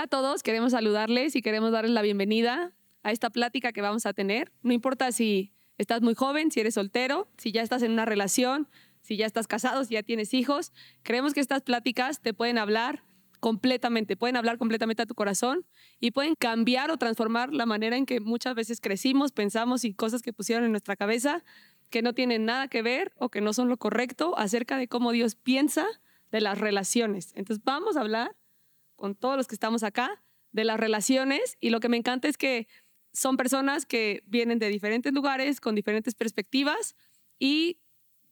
A todos, queremos saludarles y queremos darles la bienvenida a esta plática que vamos a tener. No importa si estás muy joven, si eres soltero, si ya estás en una relación, si ya estás casado, si ya tienes hijos. Creemos que estas pláticas te pueden hablar completamente, pueden hablar completamente a tu corazón y pueden cambiar o transformar la manera en que muchas veces crecimos, pensamos y cosas que pusieron en nuestra cabeza que no tienen nada que ver o que no son lo correcto acerca de cómo Dios piensa de las relaciones. Entonces vamos a hablar con todos los que estamos acá de las relaciones y lo que me encanta es que son personas que vienen de diferentes lugares, con diferentes perspectivas y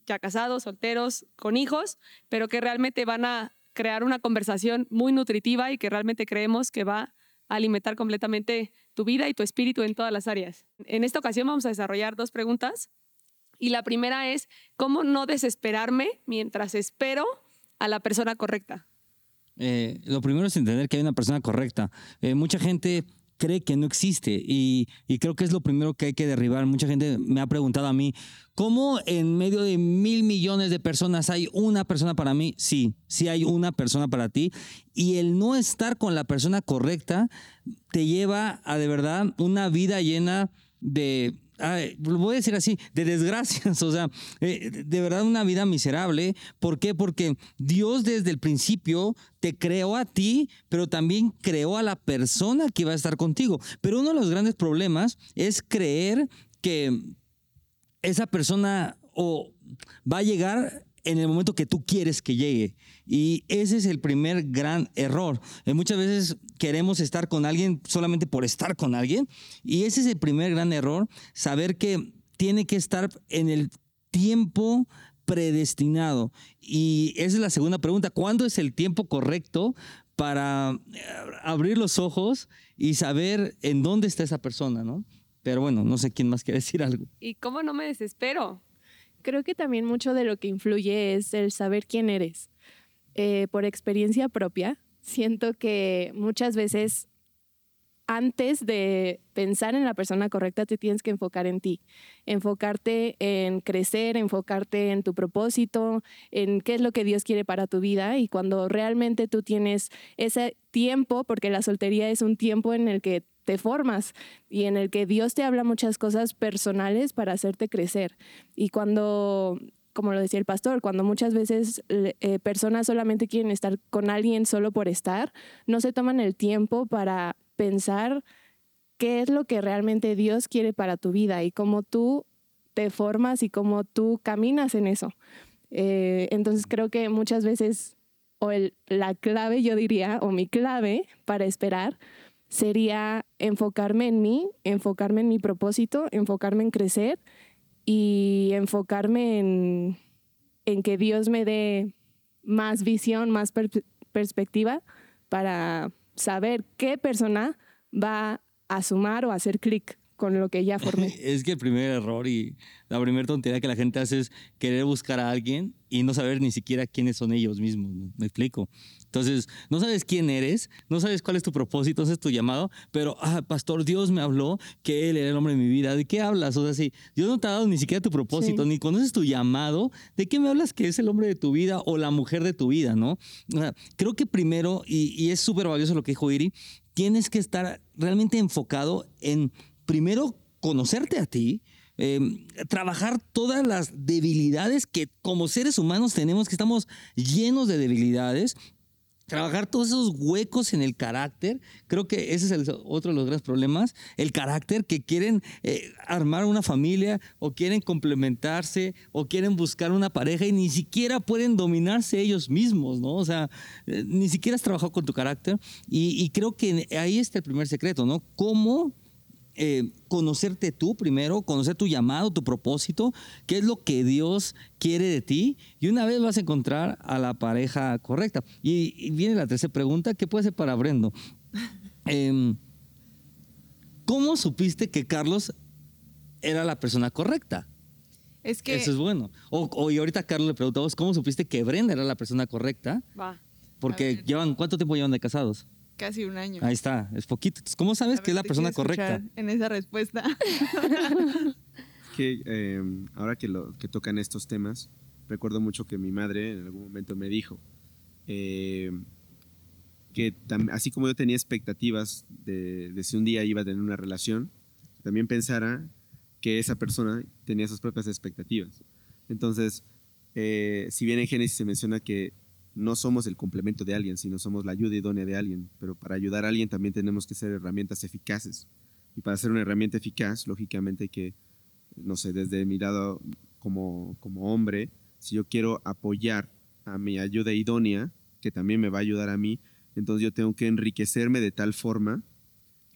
ya casados, solteros, con hijos, pero que realmente van a crear una conversación muy nutritiva y que realmente creemos que va a alimentar completamente tu vida y tu espíritu en todas las áreas. En esta ocasión vamos a desarrollar dos preguntas y la primera es, ¿cómo no desesperarme mientras espero a la persona correcta? Eh, lo primero es entender que hay una persona correcta. Eh, mucha gente cree que no existe y, creo que es lo primero que hay que derribar. Mucha gente me ha preguntado a mí, ¿cómo en medio de mil millones de personas hay una persona para mí? Sí, sí hay una persona para ti y el no estar con la persona correcta te lleva a de verdad una vida llena de lo voy a decir así, de desgracias, o sea, eh, de verdad una vida miserable. ¿Por qué? Porque Dios desde el principio te creó a ti, pero también creó a la persona que va a estar contigo. Pero uno de los grandes problemas es creer que esa persona o va a llegar en el momento que tú quieres que llegue. Y ese es el primer gran error. Eh, muchas veces queremos estar con alguien solamente por estar con alguien. Y ese es el primer gran error, saber que tiene que estar en el tiempo predestinado. Y esa es la segunda pregunta. ¿Cuándo es el tiempo correcto para eh, abrir los ojos y saber en dónde está esa persona, ¿no? Pero bueno, no sé quién más quiere decir algo. ¿Y cómo no me desespero? Creo que también mucho de lo que influye es el saber quién eres. Eh, por experiencia propia, siento que muchas veces antes de pensar en la persona correcta, te tienes que enfocar en ti, enfocarte en crecer, enfocarte en tu propósito, en qué es lo que Dios quiere para tu vida. Y cuando realmente tú tienes ese tiempo, porque la soltería es un tiempo en el que te formas y en el que Dios te habla muchas cosas personales para hacerte crecer. Y cuando como lo decía el pastor, cuando muchas veces eh, personas solamente quieren estar con alguien solo por estar, no se toman el tiempo para pensar qué es lo que realmente Dios quiere para tu vida y cómo tú te formas y cómo tú caminas en eso. Eh, entonces creo que muchas veces, o la clave, yo diría, o mi clave para esperar, sería enfocarme en mí, enfocarme en mi propósito, enfocarme en crecer y enfocarme en, que Dios me dé más visión, más perspectiva para saber qué persona va a sumar o hacer clic con lo que ya formé. Es que el primer error y la primera tontería que la gente hace es querer buscar a alguien y no saber ni siquiera quiénes son ellos mismos. ¿Me explico? Entonces, no sabes quién eres, no sabes cuál es tu propósito, ese es tu llamado, pero, ah, pastor, Dios me habló que Él era el hombre de mi vida. ¿De qué hablas? O sea, si Dios no te ha dado ni siquiera tu propósito, ni conoces tu llamado, ¿de qué me hablas que es el hombre de tu vida o la mujer de tu vida, no? creo que primero, y, y es súper valioso lo que dijo Iri, tienes que estar realmente enfocado en, primero, conocerte a ti, Em, trabajar todas las debilidades que como seres humanos tenemos, que estamos llenos de debilidades, trabajar todos esos huecos en el carácter. Creo que ese es el, otro de los grandes problemas, el carácter, que quieren eh, armar una familia o quieren complementarse o quieren buscar una pareja y ni siquiera pueden dominarse ellos mismos, ¿no? O sea, eh, ni siquiera has trabajado con tu carácter y, y creo que ahí está el primer secreto, ¿no? ¿Cómo eh, conocerte tú primero, conocer tu llamado, tu propósito, qué es lo que Dios quiere de ti y una vez vas a encontrar a la pareja correcta. Y, viene la tercera pregunta, ¿qué puede ser para Brendo? Em, ¿Cómo supiste que Carlos era la persona correcta? Es que... Eso es bueno. O, y ahorita Carlos le preguntamos, ¿cómo supiste que Brenda era la persona correcta? Va. Porque llevan, ¿cuánto tiempo llevan de casados? Casi un año. Ahí está, es poquito. ¿Cómo sabes que es la persona correcta? En esa respuesta. que em, ahora que, lo, que tocan estos temas, recuerdo mucho que mi madre en algún momento me dijo em, que tam- así como yo tenía expectativas de, de si un día iba a tener una relación, también pensara que esa persona tenía sus propias expectativas. Entonces, eh, si bien en Génesis se menciona que no somos el complemento de alguien, sino somos la ayuda idónea de alguien, pero para ayudar a alguien también tenemos que ser herramientas eficaces. Y para ser una herramienta eficaz, lógicamente que, no sé, desde mi lado como, como hombre, si yo quiero apoyar a mi ayuda idónea, que también me va a ayudar a mí, entonces yo tengo que enriquecerme de tal forma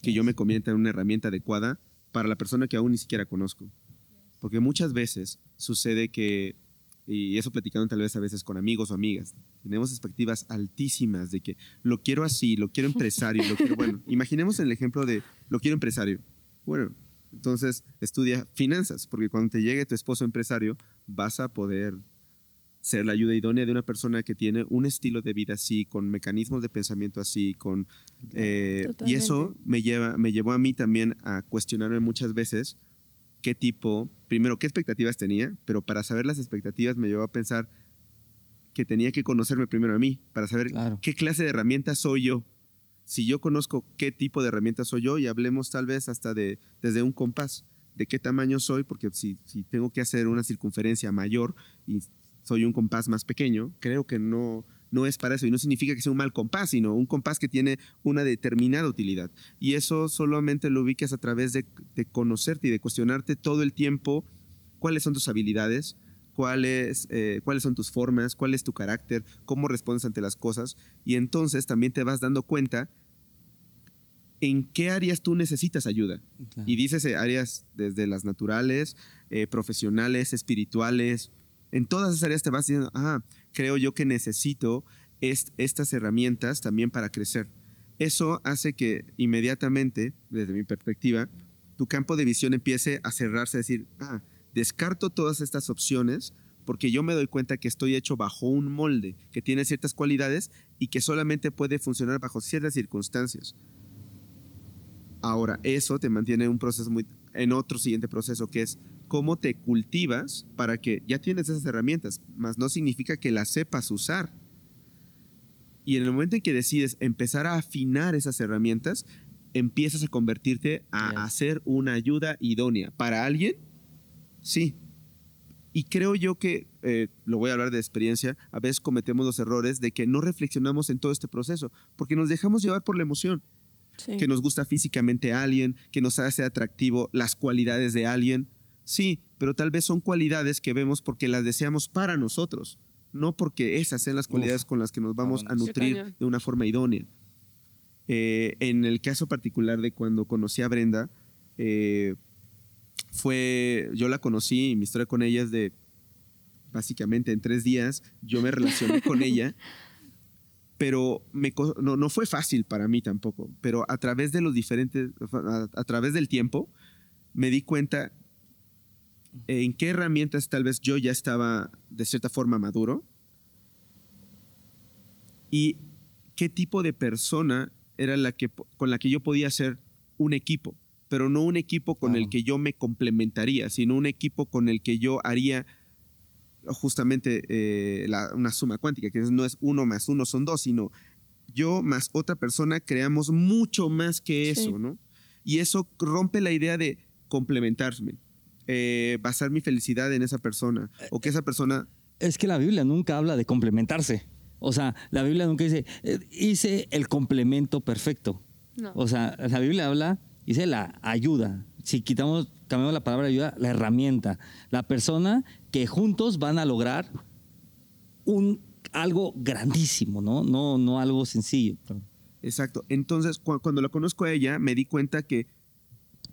que yo me convierta en una herramienta adecuada para la persona que aún ni siquiera conozco. Porque muchas veces sucede que, y eso platicando tal vez a veces con amigos o amigas, tenemos expectativas altísimas de que lo quiero así, lo quiero empresario, lo quiero, bueno, imaginemos el ejemplo de lo quiero empresario. Bueno, entonces estudia finanzas, porque cuando te llegue tu esposo empresario, vas a poder ser la ayuda idónea de una persona que tiene un estilo de vida así, con mecanismos de pensamiento así, con... eh, y eso me, lleva, me llevó a mí también a cuestionarme muchas veces qué tipo, primero, qué expectativas tenía, pero para saber las expectativas me llevó a pensar que tenía que conocerme primero a mí, para saber Claro. qué clase de herramientas soy yo. Si yo conozco qué tipo de herramientas soy yo, y hablemos tal vez hasta de desde un compás, de qué tamaño soy, porque si, si tengo que hacer una circunferencia mayor y soy un compás más pequeño, creo que no, no es para eso. Y no significa que sea un mal compás, sino un compás que tiene una determinada utilidad. Y eso solamente lo ubicas a través de, de conocerte y de cuestionarte todo el tiempo cuáles son tus habilidades, cuáles, eh, cuáles son tus formas, cuál es tu carácter, cómo respondes ante las cosas. Y entonces también te vas dando cuenta en qué áreas tú necesitas ayuda. Claro. Y dices eh, áreas desde las naturales, eh, profesionales, espirituales. En todas esas áreas te vas diciendo, ah, creo yo que necesito est- estas herramientas también para crecer. Eso hace que inmediatamente, desde mi perspectiva, tu campo de visión empiece a cerrarse, a decir, ah, descarto todas estas opciones porque yo me doy cuenta que estoy hecho bajo un molde que tiene ciertas cualidades y que solamente puede funcionar bajo ciertas circunstancias. Ahora, eso te mantiene en un proceso muy, en otro siguiente proceso que es cómo te cultivas para que ya tienes esas herramientas, más no significa que las sepas usar. Y en el momento en que decides empezar a afinar esas herramientas, empiezas a convertirte a hacer una ayuda idónea. ¿Para alguien? Sí. Y creo yo que, eh, lo voy a hablar de experiencia, a veces cometemos los errores de que no reflexionamos en todo este proceso, porque nos dejamos llevar por la emoción Sí. que nos gusta físicamente a alguien, que nos hace atractivo las cualidades de alguien. Sí, pero tal vez son cualidades que vemos porque las deseamos para nosotros, no porque esas sean las cualidades con las que nos vamos a nutrir de una forma idónea. Eh, en el caso particular de cuando conocí a Brenda, eh, fue, yo la conocí y mi historia con ella es de, básicamente en tres días, yo me relacioné con ella pero me, no, no fue fácil para mí tampoco, pero a través de los diferentes, a, a través del tiempo, me di cuenta en qué herramientas tal vez yo ya estaba de cierta forma maduro y qué tipo de persona era la que, con la que yo podía hacer un equipo, pero no un equipo con el que yo me complementaría, sino un equipo con el que yo haría justamente eh, la- una suma cuántica, que no es uno más uno son dos, sino yo más otra persona creamos mucho más que Sí. eso, ¿no? Y eso rompe la idea de complementarme, eh, basar mi felicidad en esa persona, o que esa persona Es que la Biblia nunca habla de complementarse. O sea, la Biblia nunca dice, eh, hice el complemento perfecto. No. O sea, la Biblia habla, dice la ayuda. Si quitamos, cambiamos la palabra ayuda, la herramienta. La persona que juntos van a lograr un, algo grandísimo, ¿no? No, no algo sencillo. Exacto. Entonces, cu- cuando la conozco a ella, me di cuenta que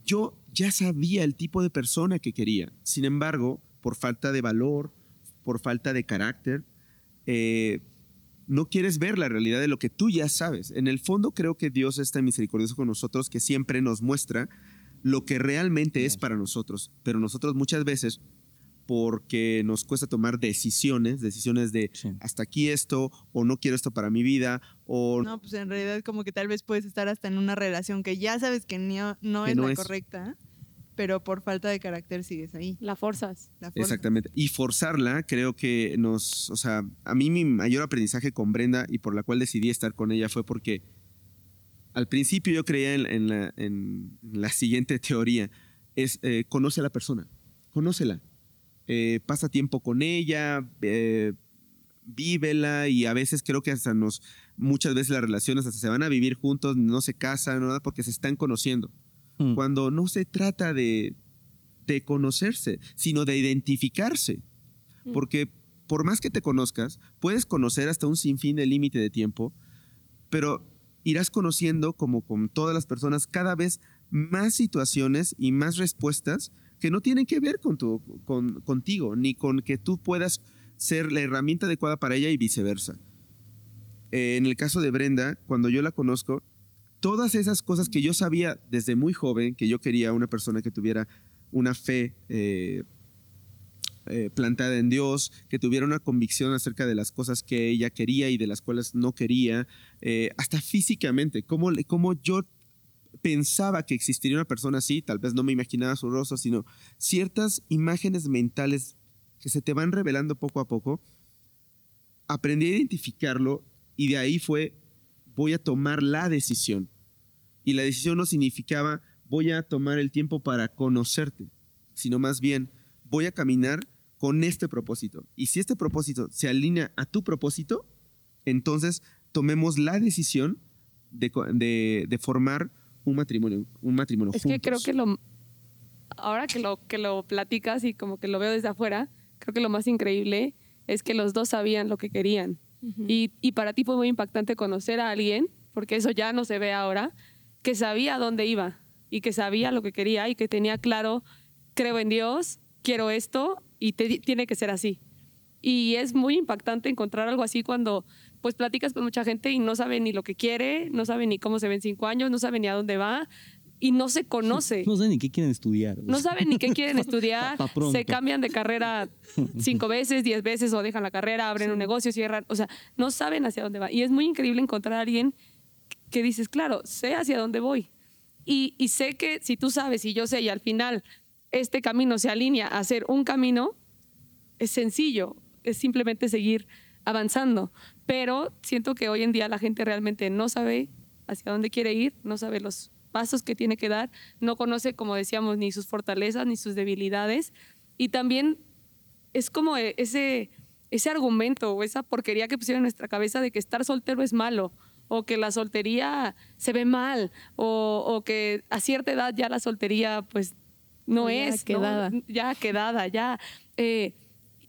yo ya sabía el tipo de persona que quería. Sin embargo, por falta de valor, por falta de carácter, eh, no quieres ver la realidad de lo que tú ya sabes. En el fondo creo que Dios es tan misericordioso con nosotros que siempre nos muestra lo que realmente es para nosotros. Pero nosotros muchas veces, porque nos cuesta tomar decisiones, decisiones de Sí. hasta aquí esto, o no quiero esto para mi vida, o No, pues en realidad como que tal vez puedes estar hasta en una relación que ya sabes que no, no Que es no la es. correcta, pero por falta de carácter sigues ahí. La forzas. La fuerza. Exactamente. Y forzarla, creo que nos, o sea, a mí mi mayor aprendizaje con Brenda y por la cual decidí estar con ella fue porque al principio yo creía en, en la, en la siguiente teoría, es eh, conoce a la persona, conócela, Eh, pasa tiempo con ella, eh, vívela y a veces creo que hasta nos, muchas veces las relaciones hasta se van a vivir juntos, no se casan, nada, porque se están conociendo. Mm. Cuando no se trata de, de conocerse, sino de identificarse. Mm. Porque por más que te conozcas, puedes conocer hasta un sinfín de límite de tiempo, pero irás conociendo, como con todas las personas, cada vez más situaciones y más respuestas que no tienen que ver con tu, con, contigo, ni con que tú puedas ser la herramienta adecuada para ella y viceversa. Eh, en el caso de Brenda, cuando yo la conozco, todas esas cosas que yo sabía desde muy joven, que yo quería una persona que tuviera una fe eh, eh, plantada en Dios, que tuviera una convicción acerca de las cosas que ella quería y de las cuales no quería, hasta físicamente, cómo, cómo yo pensaba que existiría una persona así, tal vez no me imaginaba su rostro, sino ciertas imágenes mentales que se te van revelando poco a poco, aprendí a identificarlo y de ahí fue, voy a tomar la decisión. Y la decisión no significaba, voy a tomar el tiempo para conocerte, sino más bien, voy a caminar con este propósito. Y si este propósito se alinea a tu propósito, entonces tomemos la decisión de, de- de formar un matrimonio, un matrimonio Es que creo que lo. Ahora que lo, que lo platicas y como que lo veo desde afuera, creo que lo más increíble es que los dos sabían lo que querían. Y, y para ti fue muy impactante conocer a alguien, porque eso ya no se ve ahora, que sabía dónde iba y que sabía lo que quería y que tenía claro, creo en Dios, quiero esto y te- tiene que ser así. Y es muy impactante encontrar algo así cuando pues platicas con mucha gente y no sabe ni lo que quiere, no sabe ni cómo se ve en cinco años, no sabe ni a dónde va y no se conoce. No sé ni qué quieren estudiar. No saben ni qué quieren estudiar, Pa- pa pronto. se cambian de carrera cinco veces, diez veces o dejan la carrera, abren un negocio, cierran, o sea, no saben hacia dónde va. Y es muy increíble encontrar a alguien que dices, claro, sé hacia dónde voy. Y, y sé que si tú sabes y yo sé y al final este camino se alinea a ser un camino, es sencillo, es simplemente seguir avanzando. Pero siento que hoy en día la gente realmente no sabe hacia dónde quiere ir, no sabe los pasos que tiene que dar, no conoce, como decíamos, ni sus fortalezas ni sus debilidades. Y también es como e- ese, ese argumento o esa porquería que pusieron en nuestra cabeza de que estar soltero es malo o que la soltería se ve mal o, o que a cierta edad ya la soltería pues no ya es. ¿no? quedada. Ya quedada, ya. eh,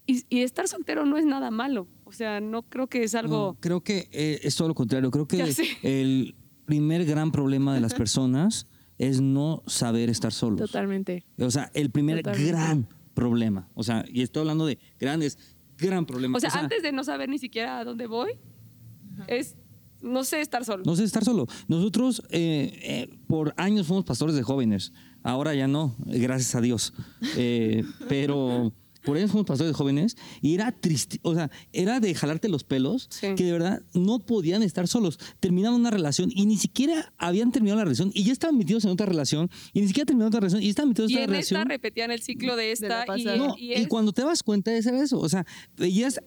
y, y estar soltero no es nada malo. O sea, no creo que es algo... No, creo que eh, es todo lo contrario. Creo que el primer gran problema de las personas es no saber estar solos. Totalmente. O sea, el primer Totalmente. gran problema. O sea, y estoy hablando de grandes, gran problema. O sea, antes de no saber ni siquiera a dónde voy, es, no sé, estar solo. No sé estar solo. Nosotros eh, eh, por años fuimos pastores de jóvenes. Ahora ya no, gracias a Dios. Eh, pero por años fuimos pastores de jóvenes y era triste, o sea, era de jalarte los pelos Sí. que de verdad no podían estar solos. Terminaban una relación y ni siquiera habían terminado la relación y ya estaban metidos en otra relación y ni siquiera terminaron otra relación y estaban metidos en y otra en esta relación. repetían el ciclo de esta la y. No, y y, es- cuando te das cuenta es eso. O sea, veías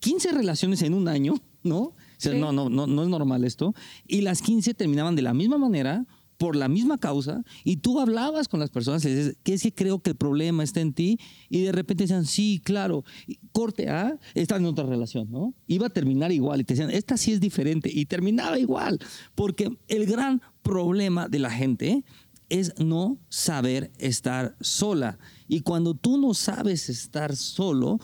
15 relaciones en un año, ¿no? O sea, Sí. no, no, no, no es normal esto. Y las 15 terminaban de la misma manera, por la misma causa, y tú hablabas con las personas y dices, que es que creo que el problema está en ti, y de repente decían, sí, claro, Y corte A, está en otra relación, ¿no? Iba a terminar igual, y te decían, esta sí es diferente, y terminaba igual, porque el gran problema de la gente es no saber estar sola. Y cuando tú no sabes estar solo,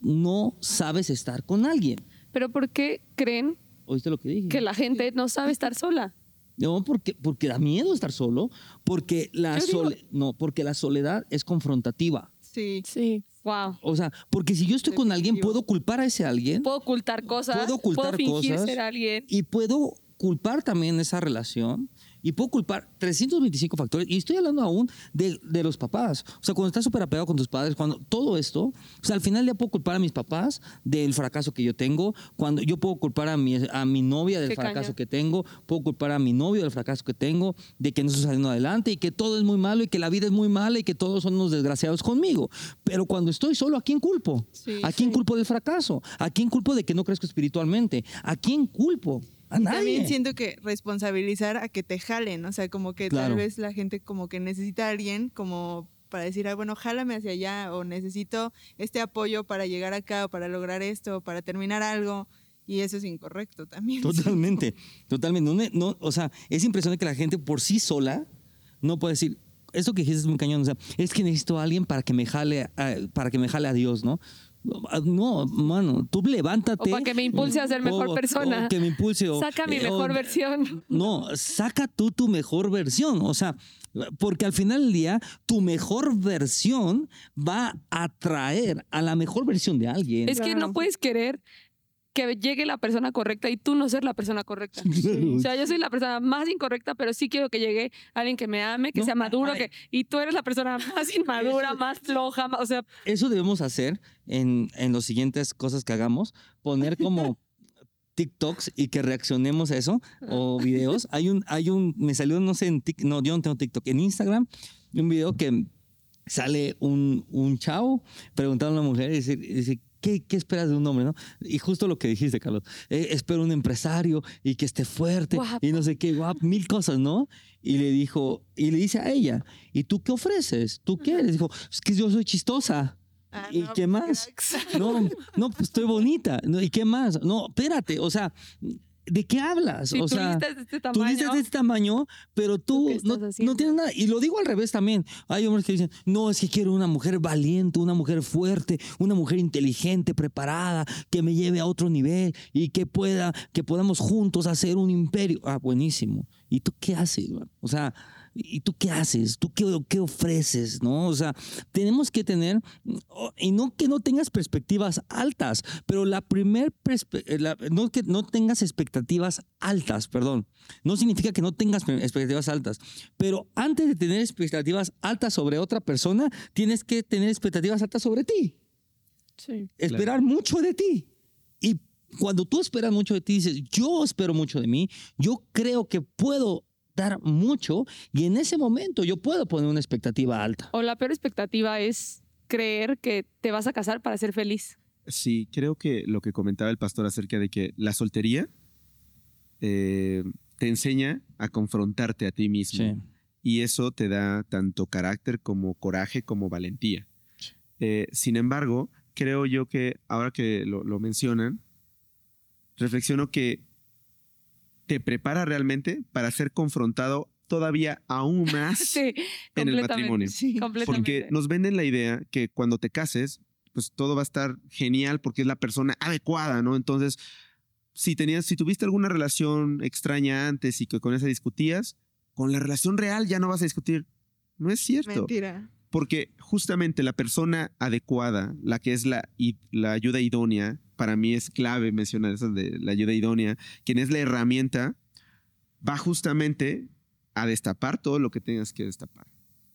no sabes estar con alguien. Pero ¿por qué creen ¿Oíste lo que dije? que la gente no sabe estar sola? No, porque, porque da miedo estar solo, porque la, sole- no, porque la soledad es confrontativa. Sí. Sí. Wow. O sea, porque si yo estoy con alguien, puedo culpar a ese alguien Puedo ocultar cosas, Puedo ocultar fingir cosas. ser alguien. y puedo culpar también esa relación Y puedo culpar 325 factores. Y estoy hablando aún de, de los papás. O sea, cuando estás súper apegado con tus padres, cuando todo esto, o sea, al final ya puedo culpar a mis papás del fracaso que yo tengo, cuando yo puedo culpar a mi, a mi novia del Qué fracaso que tengo, puedo culpar a mi novio del fracaso que tengo, de que no estoy saliendo adelante y que todo es muy malo y que la vida es muy mala y que todos son unos desgraciados conmigo. Pero cuando estoy solo, ¿a quién culpo? Sí, ¿A quién sí. culpo del fracaso? ¿A quién culpo de que no crezco espiritualmente? ¿A quién culpo? A nadie. También siento que responsabilizar a que te jalen, o sea, como que Claro. tal vez la gente como que necesita a alguien como para decir, ah, bueno, jálame hacia allá o necesito este apoyo para llegar acá o para lograr esto o para terminar algo y eso es incorrecto también. Totalmente, totalmente. No, no, o sea, es impresionante que la gente por sí sola no puede decir, esto que dijiste es muy cañón, o sea, es que necesito a alguien para que me jale, a- para que me jale a Dios, ¿no? No, mano, tú levántate. O para que me impulse a ser mejor o- persona. o que me impulse. o- Saca mi eh, mejor o- versión. No, saca tú tu mejor versión. O sea, porque al final del día, tu mejor versión va a atraer a la mejor versión de alguien. Es que no puedes querer que llegue la persona correcta y tú no ser la persona correcta. O sea, yo soy la persona más incorrecta, pero sí quiero que llegue alguien que me ame, que No, sea maduro, que y tú eres la persona más inmadura, más floja, más- o sea, Eso debemos hacer en, en las siguientes cosas que hagamos, poner como TikToks y que reaccionemos a eso o videos. Hay un, hay un, me salió, no sé, en Tik- no, yo no tengo TikTok, en Instagram, un video que sale un, un chavo preguntando a una mujer y dice, dice, ¿Qué, ¿Qué esperas de un hombre? ¿no? Y justo lo que dijiste, Carlos. eh, espero un empresario y que esté fuerte Guapo. y no sé qué, guap, mil cosas, ¿no? Y le dijo, y le dice a ella, ¿y tú qué ofreces? ¿Tú qué eres? Dijo, es que yo soy chistosa. Ah, ¿Y no, qué pues, más? No, no, pues estoy bonita. ¿Y qué más? No, espérate, o sea, ¿de qué hablas? o tú sea, listas de este tú tamaño, dices de este tamaño, pero tú, no, no tienes nada. Y lo digo al revés también. Hay hombres que dicen, no, es que quiero una mujer valiente, una mujer fuerte, una mujer inteligente, preparada, que me lleve a otro nivel y que pueda, que podamos juntos hacer un imperio. Ah, buenísimo. ¿Y tú qué haces? man? O sea, ¿y tú qué haces? ¿Tú qué, qué ofreces? ¿No? O sea, tenemos que tener, oh, y no que no tengas perspectivas altas, pero la primer, eh, la- no que no tengas expectativas altas, perdón, no significa que no tengas pe- expectativas altas, pero antes de tener expectativas altas sobre otra persona, tienes que tener expectativas altas sobre ti, Sí. esperar mucho de ti. Y cuando tú esperas mucho de ti, dices, yo espero mucho de mí, yo creo que puedo dar mucho y en ese momento yo puedo poner una expectativa alta. o la peor expectativa es creer que te vas a casar para ser feliz. Sí, creo que lo que comentaba el pastor acerca de que la soltería eh, te enseña a confrontarte a ti mismo. Y eso te da tanto carácter como coraje como valentía. Eh, sin embargo, creo yo que ahora que lo, lo mencionan, reflexiono que te prepara realmente para ser confrontado todavía aún más Sí, en el matrimonio. Sí. Completamente. Porque nos venden la idea que cuando te cases, pues todo va a estar genial porque es la persona adecuada, ¿no? Entonces, si tenías, si tuviste alguna relación extraña antes y que con esa discutías, con la relación real ya no vas a discutir. No es cierto. Mentira. Porque justamente la persona adecuada, la que es la, la ayuda idónea, para mí es clave mencionar eso de la ayuda idónea, quien es la herramienta, va justamente a destapar todo lo que tengas que destapar,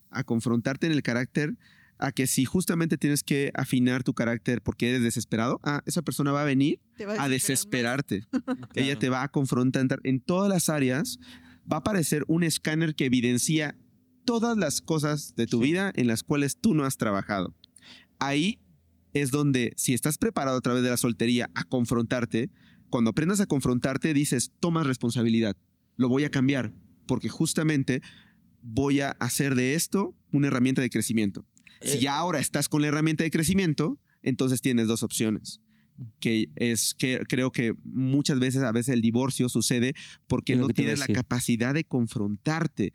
a confrontarte en el carácter, a que si justamente tienes que afinar tu carácter porque eres desesperado, ah, esa persona va a venir va a desesperar desesperarte. Ella te va a confrontar en todas las áreas. Va a aparecer un escáner que evidencia todas las cosas de tu Sí. vida en las cuales tú no has trabajado. Ahí es donde, si estás preparado a través de la soltería a confrontarte, cuando aprendas a confrontarte, dices, tomas responsabilidad. Lo voy a cambiar porque justamente voy a hacer de esto una herramienta de crecimiento. Si Eh, ya ahora estás con la herramienta de crecimiento, entonces tienes dos opciones. Que es que creo que muchas veces, a veces el divorcio sucede porque no tienes la capacidad de confrontarte.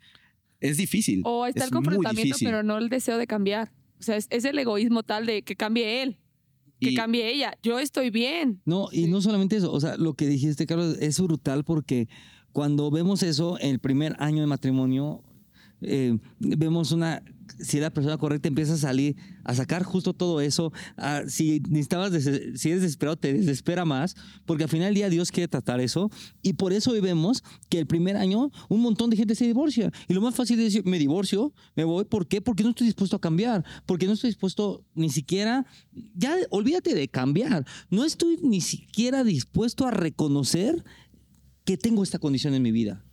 Es difícil. O está es el confrontamiento, pero no el deseo de cambiar. O sea, es, es el egoísmo tal de que cambie él, que Y- cambie ella. Yo estoy bien. No, y no solamente eso, o sea, lo que dijiste, Carlos, es brutal porque cuando vemos eso, el primer año de matrimonio, eh, vemos una, si es la persona correcta, empieza a salir, a sacar justo todo eso. Si necesitabas, si eres desesperado, te desespera más, porque al final del día Dios quiere tratar eso. Y por eso hoy vemos que el primer año un montón de gente se divorcia. Y lo más fácil es decir, me divorcio, me voy. ¿Por qué? Porque no estoy dispuesto a cambiar, porque no estoy dispuesto ni siquiera, ya olvídate de cambiar, no estoy ni siquiera dispuesto a reconocer que tengo esta condición en mi vida.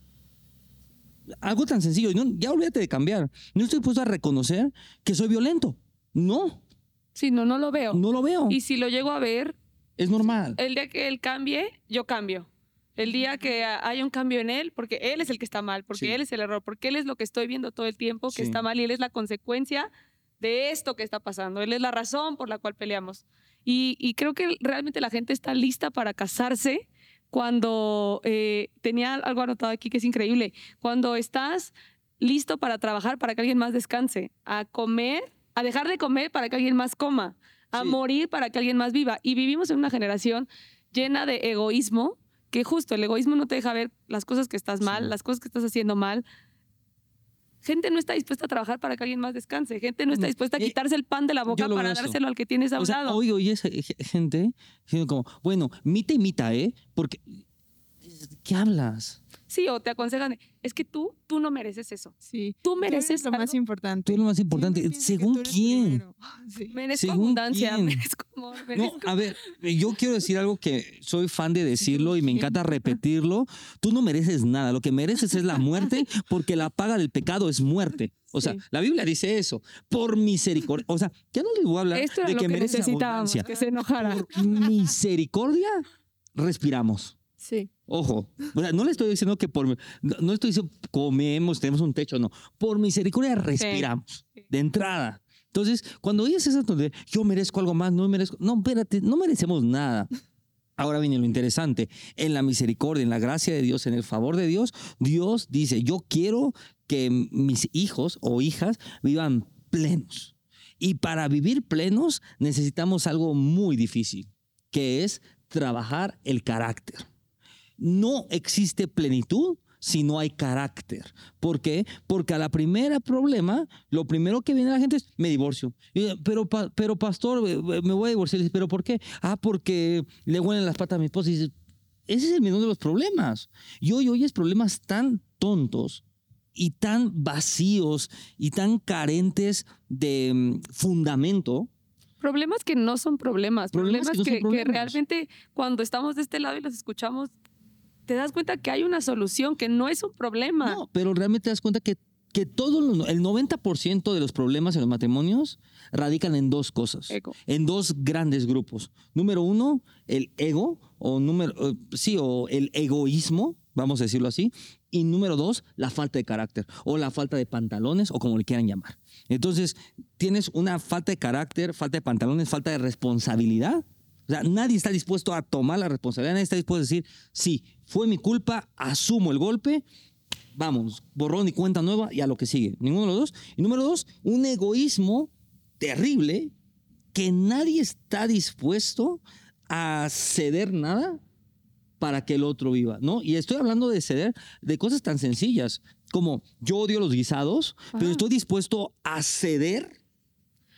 Algo tan sencillo, no, ya olvídate de cambiar. No estoy dispuesto a reconocer que soy violento. No, Sí, no, no lo veo. no lo veo. Y si lo llego a ver, Es normal. el día que él cambie, yo cambio. El día que ha- haya un cambio en él, porque él es el que está mal, porque Sí. él es el error, porque él es lo que estoy viendo todo el tiempo que Sí. está mal y él es la consecuencia de esto que está pasando. Él es la razón por la cual peleamos. Y, y creo que realmente la gente está lista para casarse cuando eh, tenía algo anotado aquí que es increíble. Cuando estás listo para trabajar para que alguien más descanse, a comer, a dejar de comer para que alguien más coma, a Sí. morir para que alguien más viva. Y vivimos en una generación llena de egoísmo, que justo el egoísmo no te deja ver las cosas que estás mal, Sí. las cosas que estás haciendo mal. Gente no está dispuesta a trabajar para que alguien más descanse. Gente no está dispuesta a eh, quitarse el pan de la boca para eso. dárselo al que tienes a un O sea, lado. hoy oyes gente como, bueno, mita y mita, ¿eh? Porque, ¿qué hablas? Sí, o te aconsejan, es que tú, tú no mereces eso. Sí. Tú mereces lo más algo. importante. Tú eres lo más importante. ¿Según quién? Sí. Merezco ¿Según abundancia, quién? merezco amor, No, merezco... a ver, yo quiero decir algo que soy fan de decirlo y me encanta repetirlo. Tú no mereces nada. Lo que mereces es la muerte porque la paga del pecado es muerte. O sea, Sí. la Biblia dice eso. Por misericordia. O sea, ya no les voy a hablar Esto era de lo que, que, mereces abundancia. que se enojara. Por misericordia respiramos. Sí. Ojo, o sea, no le estoy diciendo que por, no, no estoy diciendo comemos, tenemos un techo, no. Por misericordia respiramos, Sí. de entrada. Entonces, cuando oyes eso donde yo merezco algo más, no merezco, no, espérate, no merecemos nada. Ahora viene lo interesante, en la misericordia, en la gracia de Dios, en el favor de Dios, Dios dice, yo quiero que mis hijos o hijas vivan plenos. Y para vivir plenos necesitamos algo muy difícil, que es trabajar el carácter. No existe plenitud si no hay carácter. ¿Por qué? Porque a la primera problema, lo primero que viene a la gente es, me divorcio. Pero, pero pastor, eh, me voy a divorciar. ¿Pero por qué? Ah, porque le huelen las patas a mi esposa. Y dices, ese es el menor de los problemas. Y hoy oyes problemas tan tontos y tan vacíos y tan carentes de mm, fundamento. Problemas que no son problemas, Problemas problemas, que no realmente cuando estamos de este lado y los escuchamos, te das cuenta que hay una solución, que no es un problema. No, pero realmente te das cuenta que, que todo el 90% de los problemas en los matrimonios radican en dos cosas, Ego. en dos grandes grupos. Número uno, el ego, o número, eh, sí, o el egoísmo, vamos a decirlo así. Y número dos, la falta de carácter, o la falta de pantalones, o como le quieran llamar. Entonces, tienes una falta de carácter, falta de pantalones, falta de responsabilidad. O sea, nadie está dispuesto a tomar la responsabilidad, nadie está dispuesto a decir, sí, fue mi culpa, asumo el golpe, vamos, borrón y cuenta nueva y a lo que sigue. Ninguno de los dos. Y número dos, un egoísmo terrible que nadie está dispuesto a ceder nada para que el otro viva, ¿no? Y estoy hablando de ceder de cosas tan sencillas como yo odio los guisados, pero estoy dispuesto a ceder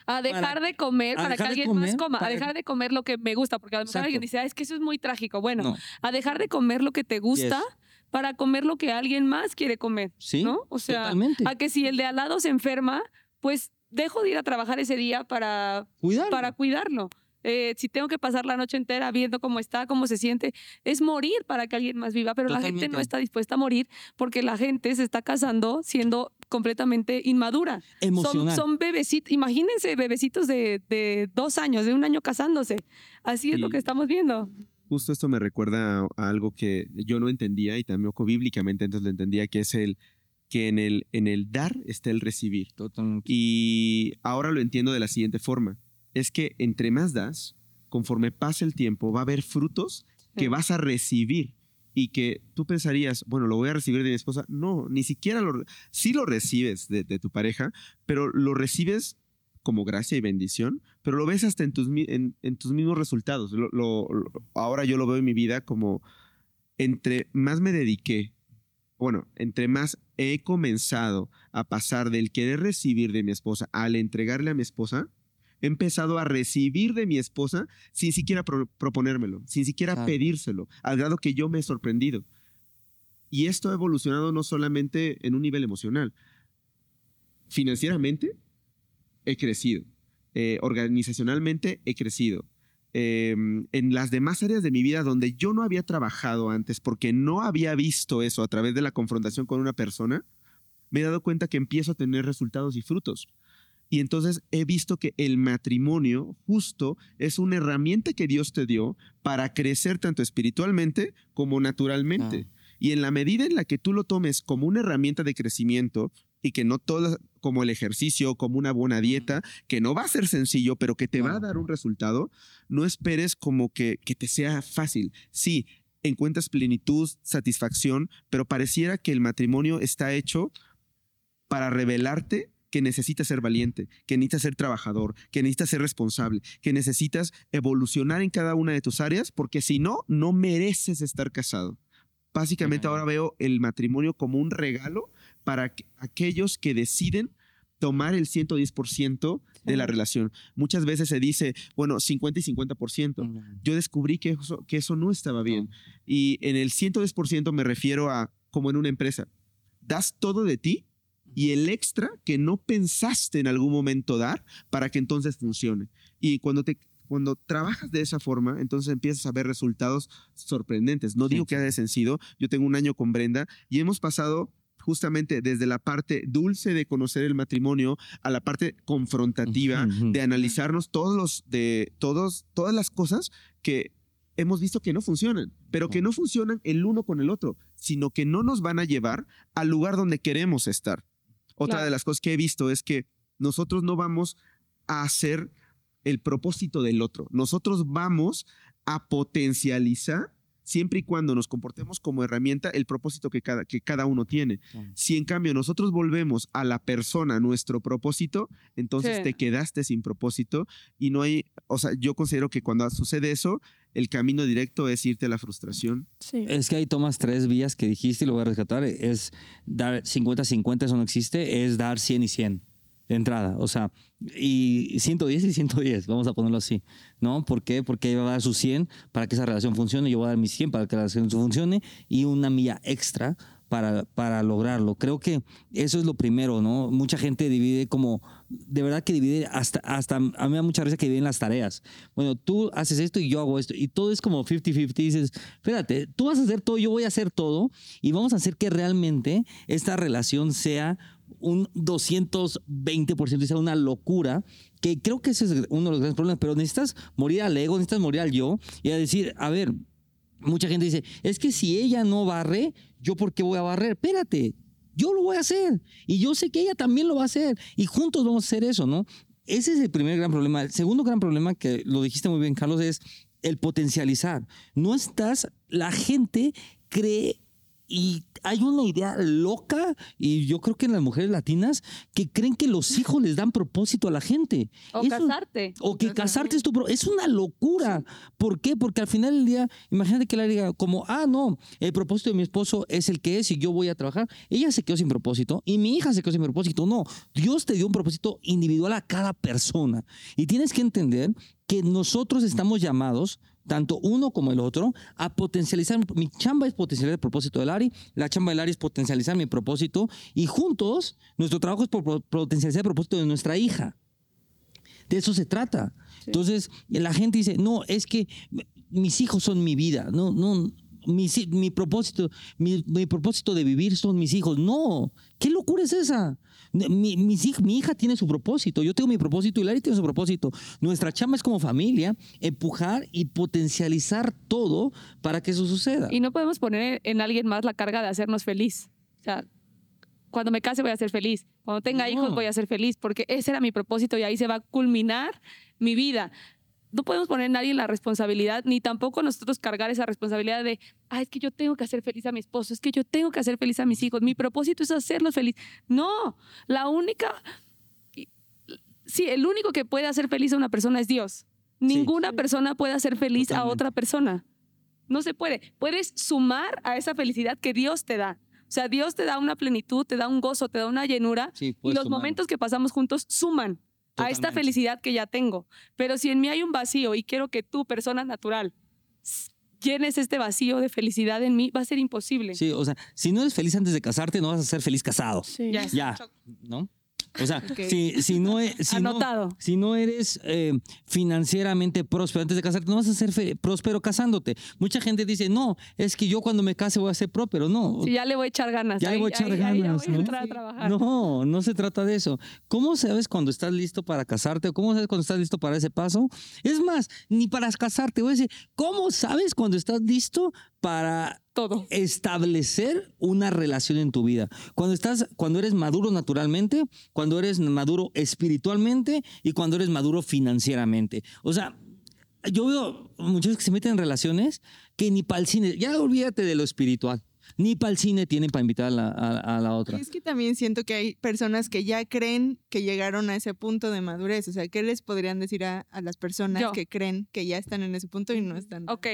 A dejar de comer para que alguien más comer coma, a dejar de comer lo que me gusta, porque a lo mejor alguien dice, "Ah, es que eso es muy trágico. Bueno, No. a dejar de comer lo que te gusta Yes. para comer lo que alguien más quiere comer. Sí, ¿No? O sea, totalmente. a que si el de al lado se enferma, pues dejo de ir a trabajar ese día para, Cuidar. para cuidarlo. Eh, si tengo que pasar la noche entera viendo cómo está, cómo se siente, es morir para que alguien más viva, pero la gente no está dispuesta a morir porque la gente se está casando siendo completamente inmadura. Son, Emocional. son bebecitos, imagínense bebecitos de, de dos años, de un año casándose. Así es lo Y- que estamos viendo. Justo esto me recuerda a, a algo que yo no entendía y tampoco bíblicamente entonces lo entendía, que es el que en el, en el dar está el recibir. Totalmente. Y ahora lo entiendo de la siguiente forma. Es que entre más das, conforme pasa el tiempo, va a haber frutos que vas a recibir y que tú pensarías, bueno, lo voy a recibir de mi esposa. No, ni siquiera lo... Sí lo recibes de, tu pareja, pero lo recibes como gracia y bendición, pero lo ves hasta en tus, en, tus mismos resultados. Ahora yo lo veo en mi vida como entre más me dediqué, bueno, entre más he comenzado a pasar del querer recibir de mi esposa al entregarle a mi esposa, he empezado a recibir de mi esposa sin siquiera pro- proponérmelo, sin siquiera Claro. pedírselo, al grado que yo me he sorprendido. Y esto ha evolucionado no solamente en un nivel emocional. Financieramente, he crecido. Eh, organizacionalmente, he crecido. Eh, en las demás áreas de mi vida donde yo no había trabajado antes porque no había visto eso a través de la confrontación con una persona, me he dado cuenta que empiezo a tener resultados y frutos. Y entonces he visto que el matrimonio justo es una herramienta que Dios te dio para crecer tanto espiritualmente como naturalmente. Ah. Y en la medida en la que tú lo tomes como una herramienta de crecimiento y que no todo como el ejercicio, como una buena dieta, que no va a ser sencillo, pero que te va a dar un resultado, no esperes como que, que te sea fácil. Sí, encuentras plenitud, satisfacción, pero pareciera que el matrimonio está hecho para revelarte que necesitas ser valiente, que necesitas ser trabajador, que necesitas ser responsable, que necesitas evolucionar en cada una de tus áreas, porque si no, no mereces estar casado. Básicamente ahora veo el matrimonio como un regalo para que- aquellos que deciden tomar el 110% de la relación. Muchas veces se dice, bueno, 50 y 50%. Yo descubrí que eso, que eso no estaba bien. Y en el 110% me refiero a como en una empresa. Das todo de ti y el extra que no pensaste en algún momento dar para que entonces funcione. Y cuando te cuando trabajas de esa forma, entonces empiezas a ver resultados sorprendentes. No Sí, digo que haya sencillo. Yo tengo un año con Brenda y hemos pasado justamente desde la parte dulce de conocer el matrimonio a la parte confrontativa Ujú. de analizarnos todos los de todos todas las cosas que hemos visto que no funcionan, pero que no funcionan el uno con el otro, sino que no nos van a llevar al lugar donde queremos estar. Otra Claro. de las cosas que he visto es que nosotros no vamos a hacer el propósito del otro. Nosotros vamos a potencializar siempre y cuando nos comportemos como herramienta el propósito que cada, que cada uno tiene. Si en cambio nosotros volvemos a la persona nuestro propósito, entonces Sí. te quedaste sin propósito y no hay, o sea, yo considero que cuando sucede eso, el camino directo es irte a la frustración. Sí. Es que ahí tomas tres vías que dijiste y lo voy a rescatar. Es dar 50-50, eso no existe. Es dar 100 y 100 de entrada. O sea, y 110 y 110, vamos a ponerlo así. ¿No? ¿Por qué? Porque ella va a dar su 100 para que esa relación funcione. Yo voy a dar mis 100 para que la relación funcione y una milla extra para, para lograrlo. Creo que eso es lo primero, ¿no? Mucha gente divide como, de verdad que divide hasta, hasta, a mí me da mucha risa que dividen las tareas. Bueno, tú haces esto y yo hago esto. Y todo es como 50-50. Dices, espérate, tú vas a hacer todo, yo voy a hacer todo. Y vamos a hacer que realmente esta relación sea un 220% y sea una locura, que creo que ese es uno de los grandes problemas, pero necesitas morir al ego, necesitas morir al yo y a decir, a ver, mucha gente dice, es que si ella no barre, yo por qué voy a barrer? Espérate, yo lo voy a hacer y yo sé que ella también lo va a hacer y juntos vamos a hacer eso, ¿no? Ese es el primer gran problema. El segundo gran problema, que lo dijiste muy bien, Carlos, es el potencializar. No estás, la gente cree y hay una idea loca, y yo creo que en las mujeres latinas, que creen que los hijos les dan propósito a la gente. O Eso- casarte. o que casarte es tu pro- es una locura. ¿Por qué? Porque al final del día, imagínate que la diga como, ah, no, el propósito de mi esposo es el que es y yo voy a trabajar. Ella se quedó sin propósito y mi hija se quedó sin propósito. No, Dios te dio un propósito individual a cada persona. Y tienes que entender que nosotros estamos llamados, tanto uno como el otro, a potencializar. Mi chamba es potencializar el propósito de Lari, la chamba de Lari es potencializar mi propósito y juntos nuestro trabajo es por potencializar el propósito de nuestra hija. De eso se trata. Entonces, la gente dice, no, es que mis hijos son mi vida. No, no, mi, mi propósito, mi, mi propósito de vivir son mis hijos. No, ¿qué locura es esa? Mi, hija tiene su propósito, yo tengo mi propósito y Larry tiene su propósito. Nuestra chamba es como familia empujar y potencializar todo para que eso suceda. Y no podemos poner en alguien más la carga de hacernos feliz. O sea, cuando me case voy a ser feliz. Cuando tenga hijos voy a ser feliz, porque ese era mi propósito y ahí se va a culminar mi vida. No podemos poner a nadie la responsabilidad, ni tampoco nosotros cargar esa responsabilidad de, ah, es que yo tengo que hacer feliz a mi esposo, es que yo tengo que hacer feliz a mis hijos. Mi propósito es hacerlos feliz. No, la única, sí, el único que puede hacer feliz a una persona es Dios. Ninguna persona puede hacer feliz a otra persona. No se puede. Puedes sumar a esa felicidad que Dios te da. O sea, Dios te da una plenitud, te da un gozo, te da una llenura Sí, y los sumar. momentos que pasamos juntos suman a esta felicidad que ya tengo. Pero si en mí hay un vacío y quiero que tú, persona natural, llenes este vacío de felicidad en mí, va a ser imposible. Sí, o sea, si no eres feliz antes de casarte, no vas a ser feliz casado. Sí. Ya es Ya. ¿no? O sea, si, si no, e- si no, si no eres eh, financieramente próspero antes de casarte, no vas a ser fe- próspero casándote. Mucha gente dice, no, es que yo cuando me case voy a ser próspero. No, Sí, ya le voy a echar ganas. Ya le voy a echar ahí- ahí ya ganas, voy a ¿no? a trabajar. No, no se trata de eso. ¿Cómo sabes cuando estás listo para casarte o cómo sabes cuando estás listo para ese paso? Es más, ni para casarte, voy a decir, ¿cómo sabes cuando estás listo para Todo. establecer una relación en tu vida? Cuando estás cuando eres maduro naturalmente, cuando eres maduro espiritualmente y cuando eres maduro financieramente. O sea, yo veo muchos que se meten en relaciones que ni para el cine, ya olvídate de lo espiritual. Ni para el cine tienen para invitar a la, a- a la otra. Es que también siento que hay personas que ya creen que llegaron a ese punto de madurez. O sea, ¿qué les podrían decir a, a las personas Yo. que creen que ya están en ese punto y no están? Ok.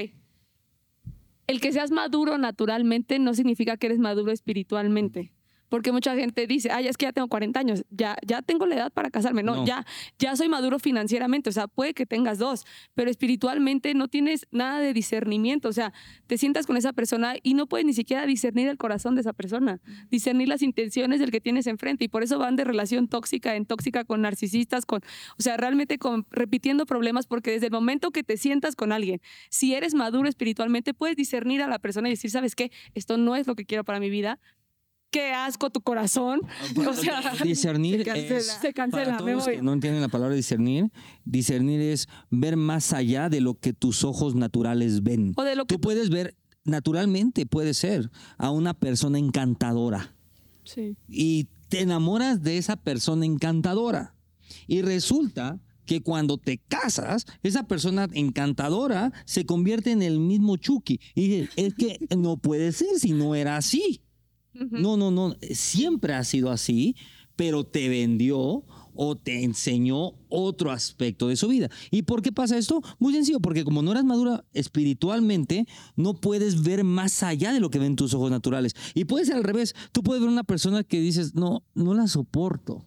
El que seas maduro naturalmente no significa que eres maduro espiritualmente. Porque mucha gente dice, ay, es que ya tengo 40 años, ya, ya tengo la edad para casarme. No, No. Ya, ya soy maduro financieramente. O sea, puede que tengas dos, pero espiritualmente no tienes nada de discernimiento. O sea, te sientas con esa persona y no puedes ni siquiera discernir el corazón de esa persona, discernir las intenciones del que tienes enfrente. Y por eso van de relación tóxica en tóxica con narcisistas, con, o sea, realmente con, repitiendo problemas, porque desde el momento que te sientas con alguien, si eres maduro espiritualmente, puedes discernir a la persona y decir, ¿sabes qué? Esto no es lo que quiero para mi vida. Qué asco tu corazón. O sea, discernir Se cancela. es, se cancela, para me todos voy. que no entienden la palabra discernir, discernir es ver más allá de lo que tus ojos naturales ven. O de lo que Tú puedes ver, naturalmente puede ser, a una persona encantadora Sí. y te enamoras de esa persona encantadora. Y resulta que cuando te casas, esa persona encantadora se convierte en el mismo Chucky. Y dices, es que no puede ser si no era así. No, no, no, siempre ha sido así, pero te vendió o te enseñó otro aspecto de su vida. ¿Y por qué pasa esto? Muy sencillo, porque como no eras madura espiritualmente, no puedes ver más allá de lo que ven tus ojos naturales. Y puede ser al revés, tú puedes ver una persona que dices, no, no la soporto.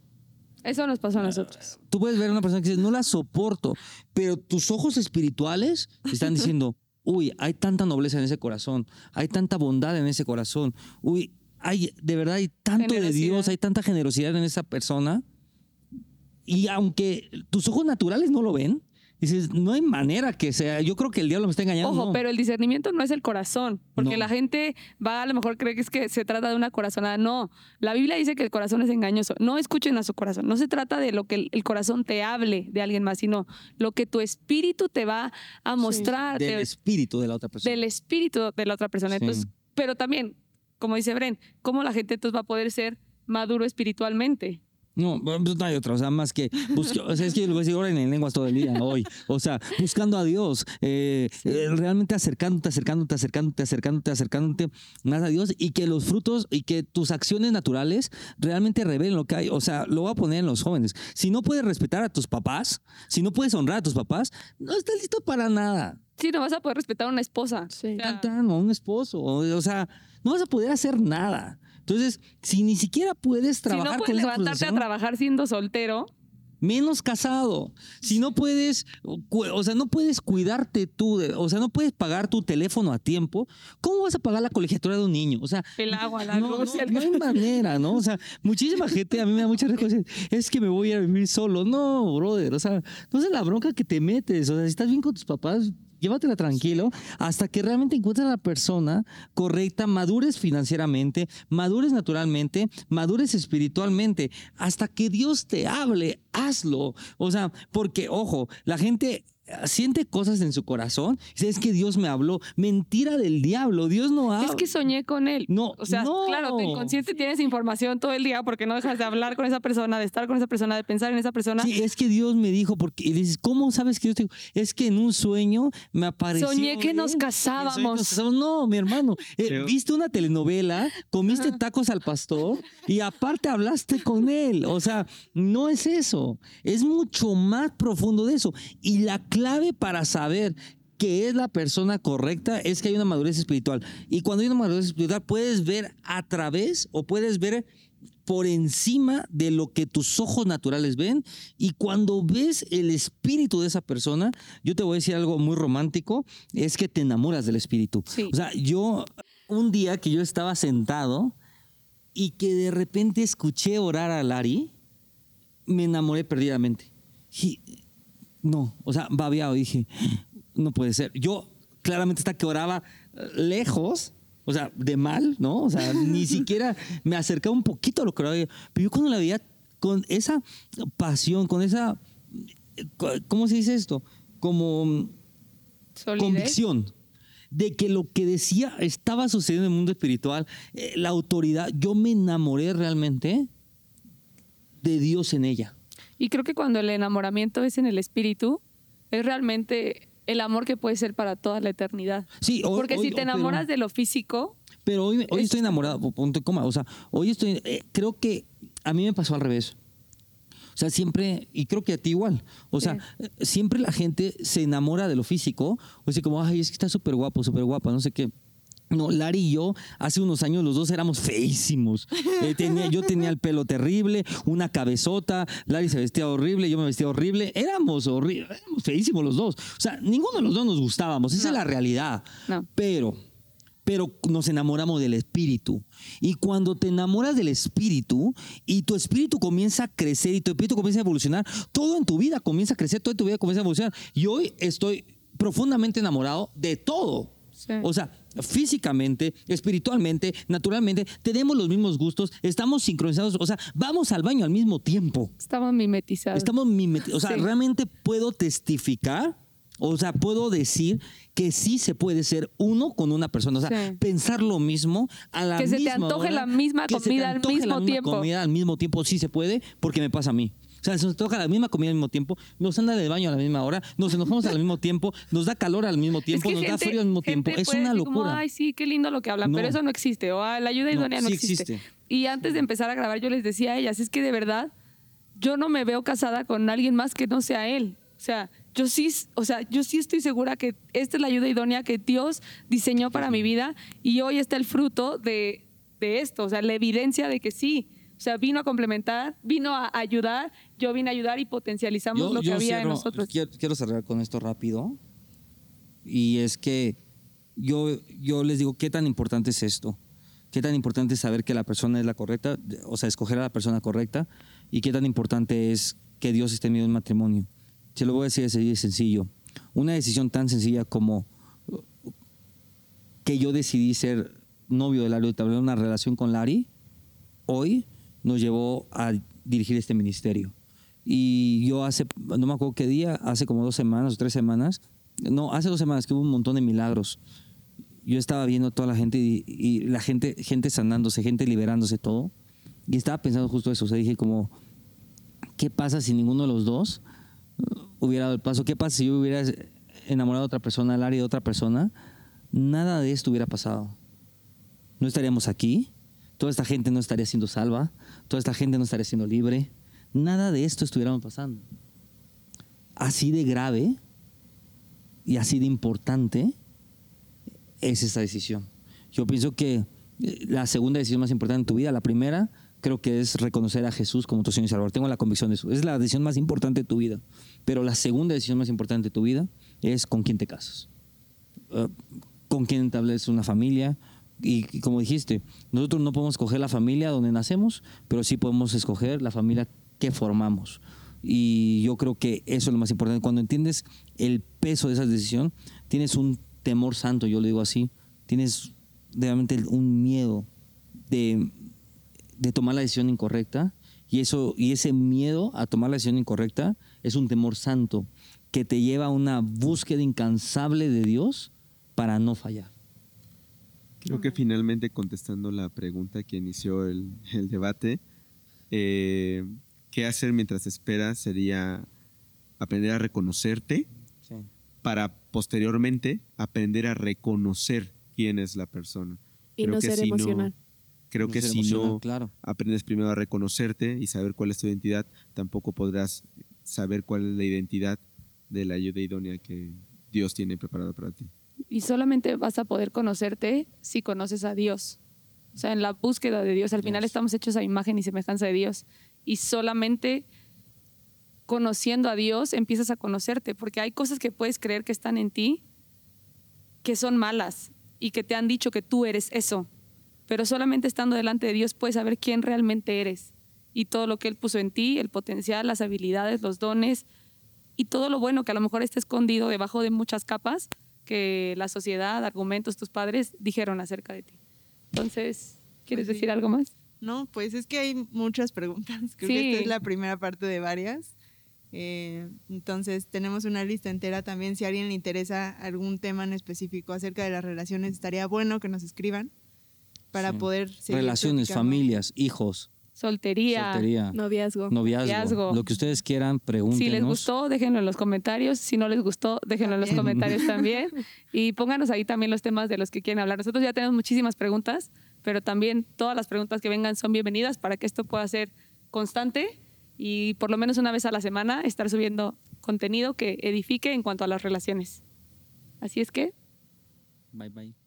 Eso nos pasó a nosotros. Tú puedes ver a una persona que dices, no la soporto, pero tus ojos espirituales están diciendo, uy, hay tanta nobleza en ese corazón, hay tanta bondad en ese corazón, uy, hay, de verdad hay tanto de. Dios, hay tanta generosidad en esa persona. Y aunque tus ojos naturales no lo ven, dices, no hay manera que sea, yo creo que el diablo me está engañando. Ojo, no. pero el discernimiento no es el corazón, porque No. la gente va a lo mejor cree que es que se trata de una corazonada. No, la Biblia dice que el corazón es engañoso. No escuchen a su corazón. No se trata de lo que el, corazón te hable de alguien más, sino lo que tu espíritu te va a mostrar del de- espíritu de la otra persona. del espíritu de la otra persona. Sí. Entonces, pero también, como dice Bren, ¿cómo la gente entonces va a poder ser maduro espiritualmente? No, pues no hay otra, o sea, más que busque- o sea, es que yo lo voy a decir ahora en lenguas todo el día, hoy. O sea, buscando a Dios, eh, eh, realmente acercándote, acercándote, acercándote, acercándote, acercándote más a Dios y que los frutos y que tus acciones naturales realmente revelen lo que hay. O sea, lo voy a poner en los jóvenes. Si no puedes respetar a tus papás, si no puedes honrar a tus papás, no estás listo para nada. Sí, no vas a poder respetar a una esposa. Sí. O sea, Tan, o un esposo, o, o sea, no vas a poder hacer nada. Entonces, si ni siquiera puedes si trabajar no con puedes esa levantarte a trabajar siendo soltero, menos casado. Si no puedes, o sea, no puedes cuidarte tú, o sea, no puedes pagar tu teléfono a tiempo, ¿cómo vas a pagar la colegiatura de un niño? O sea, el agua, la no, luz, no, el no hay manera, ¿no? O sea, muchísima gente, a mí me da muchas cosas, es que me voy a vivir solo. No, brother, o sea, no sé la bronca que te metes, o sea, si estás bien con tus papás, llévatela tranquilo hasta que realmente encuentres a la persona correcta, madures financieramente, madures naturalmente, madures espiritualmente, hasta que Dios te hable, hazlo. O sea, porque, ojo, la gente siente cosas en su corazón, dice, es que Dios me habló, mentira del diablo, Dios no habla. Es que soñé con él. No, O sea, no. claro, tu inconsciente tienes información todo el día porque no dejas de hablar con esa persona, de estar con esa persona, de pensar en esa persona. Sí, es que Dios me dijo, porque y dices, ¿cómo sabes que Dios te dijo? Es que en un sueño me apareció. Soñé que nos casábamos. Nos casamos. No, mi hermano. eh, Viste una telenovela, comiste tacos al pastor y aparte hablaste con él. O sea, no es eso. Es mucho más profundo de eso. Y la clave para saber que es la persona correcta, es que hay una madurez espiritual. Y cuando hay una madurez espiritual, puedes ver a través o puedes ver por encima de lo que tus ojos naturales ven. Y cuando ves el espíritu de esa persona, yo te voy a decir algo muy romántico, es que te enamoras del espíritu. Sí. O sea, yo, un día que yo estaba sentado y que de repente escuché orar a Lari, me enamoré perdidamente. Y, no, o sea, babeado, dije, no puede ser. Yo claramente hasta que oraba lejos, o sea, de mal, ¿no? O sea, ni siquiera me acercaba un poquito a lo que oraba. Pero yo cuando la veía con esa pasión, con esa, ¿cómo se dice esto? Como Solidez. convicción de que lo que decía estaba sucediendo en el mundo espiritual, eh, la autoridad, yo me enamoré realmente de Dios en ella. Y creo que cuando el enamoramiento es en el espíritu, es realmente el amor que puede ser para toda la eternidad. Sí, hoy- Porque hoy- si te pero- enamoras de lo físico, Pero hoy, hoy Es- estoy enamorado, pu- punto y coma. O sea, hoy estoy. eh, creo que a mí me pasó al revés. O sea, siempre, y creo que a ti igual. O sea, siempre la gente se enamora de lo físico. O sea, como, ay, es que está súper guapo, súper guapa, no sé qué. No, Lari y yo, hace unos años los dos éramos feísimos. Eh, tenía- yo tenía el pelo terrible, una cabezota, Lari se vestía horrible, yo me vestía horrible. Éramos horribles, éramos feísimos los dos. O sea, ninguno de los dos nos gustábamos, esa es la realidad. No. Pero, pero nos enamoramos del espíritu. Y cuando te enamoras del espíritu y tu espíritu comienza a crecer y tu espíritu comienza a evolucionar, todo en tu vida comienza a crecer, toda tu vida comienza a evolucionar. Y hoy estoy profundamente enamorado de todo. Sí. O sea, físicamente, espiritualmente, naturalmente, tenemos los mismos gustos, estamos sincronizados, o sea, vamos al baño al mismo tiempo. estamos mimetizados. Estamos mimeti- o sea, Sí. realmente puedo testificar, o sea, puedo decir que sí se puede ser uno con una persona, o sea, Sí. pensar lo mismo a la Que se te misma antoje hora, la misma que se te comida al antoje la mismo misma tiempo. comida al mismo tiempo sí se puede, porque me pasa a mí. O sea, se nos toca la misma comida al mismo tiempo, nos anda del baño a la misma hora, nos enojamos al mismo tiempo, nos da calor al mismo tiempo, Es que nos da gente- frío al mismo tiempo. Es una decir como, locura. Ay, sí, qué lindo lo que hablan, No. pero eso no existe. O "Ah, la ayuda No, idónea no, sí existe. existe. Y antes de empezar a grabar, yo les decía a ellas, es que de verdad, yo no me veo casada con alguien más que no sea él. O sea, yo sí, o sea, yo sí estoy segura que esta es la ayuda idónea que Dios diseñó para mi vida y hoy está el fruto de, de esto, o sea, la evidencia de que sí. O sea, vino a complementar, vino a ayudar, yo vine a ayudar y potencializamos lo que había en cierro- nosotros. Quiero, quiero cerrar con esto rápido. Y es que yo, yo les digo, ¿qué tan importante es esto? ¿Qué tan importante es saber que la persona es la correcta? O sea, escoger a la persona correcta. ¿Y qué tan importante es que Dios esté en medio de un matrimonio? Se lo voy a decir así de sencillo. Una decisión tan sencilla como que yo decidí ser novio de Lari y tener una relación con Lari, hoy nos llevó a dirigir este ministerio. Y yo hace, no me acuerdo qué día, hace como dos semanas o tres semanas, no, hace dos semanas que hubo un montón de milagros. Yo estaba viendo a toda la gente y, la gente, gente sanándose, gente liberándose, todo. Y estaba pensando justo eso. O sea, dije como, ¿qué pasa si ninguno de los dos hubiera dado el paso? ¿Qué pasa si yo hubiera enamorado a otra persona, al área de otra persona? Nada de esto hubiera pasado. No estaríamos aquí. Toda esta gente no estaría siendo salva. Toda esta gente no estaría siendo libre. Nada de esto estuviera pasando. Así de grave y así de importante es esta decisión. Yo pienso que eh, la segunda decisión más importante en tu vida, la primera, creo que es reconocer a Jesús como tu Señor y Salvador. Tengo la convicción de eso. Es la decisión más importante de tu vida. Pero la segunda decisión más importante de tu vida es con quién te casas. Uh, con quién estableces una familia. Y, como dijiste, nosotros no podemos escoger la familia donde nacemos, pero sí podemos escoger la familia que formamos. Y yo creo que eso es lo más importante. Cuando entiendes el peso de esa decisión, tienes un temor santo, yo le digo así. Tienes realmente un miedo de, de tomar la decisión incorrecta. Y, eso, y ese miedo a tomar la decisión incorrecta es un temor santo que te lleva a una búsqueda incansable de Dios para no fallar. Creo que finalmente contestando la pregunta que inició el, el debate, eh, ¿qué hacer mientras esperas? Sería aprender a reconocerte para posteriormente aprender a reconocer quién es la persona. Y Creo no que ser si no- emocional. Creo No que ser si no claro. aprendes primero a reconocerte y saber cuál es tu identidad, tampoco podrás saber cuál es la identidad de la ayuda idónea que, Dios tiene preparado para ti. Y solamente vas a poder conocerte si conoces a Dios. O sea, en la búsqueda de Dios, al final Yes. estamos hechos a imagen y semejanza de Dios. Y solamente conociendo a Dios empiezas a conocerte, porque hay cosas que puedes creer que están en ti que son malas y que te han dicho que tú eres eso. Pero solamente estando delante de Dios puedes saber quién realmente eres y todo lo que Él puso en ti, el potencial, las habilidades, los dones y todo lo bueno que a lo mejor está escondido debajo de muchas capas que la sociedad, argumentos, tus padres dijeron acerca de ti. Entonces, ¿quieres Pues sí. decir algo más? No, pues es que hay muchas preguntas. Creo Sí. que esta es la primera parte de varias. Eh, entonces, tenemos una lista entera también. Si a alguien le interesa algún tema en específico acerca de las relaciones, estaría bueno que nos escriban para Sí. poder seguir Relaciones, familias, hijos, Soltería. soltería, Noviazgo. noviazgo, Noviazgo. lo que ustedes quieran, pregúntenos. Si les gustó, déjenlo en los comentarios. Si no les gustó, déjenlo en los comentarios también. Y pónganos ahí también los temas de los que quieren hablar. Nosotros ya tenemos muchísimas preguntas, pero también todas las preguntas que vengan son bienvenidas para que esto pueda ser constante y por lo menos una vez a la semana estar subiendo contenido que edifique en cuanto a las relaciones. Así es que Bye bye.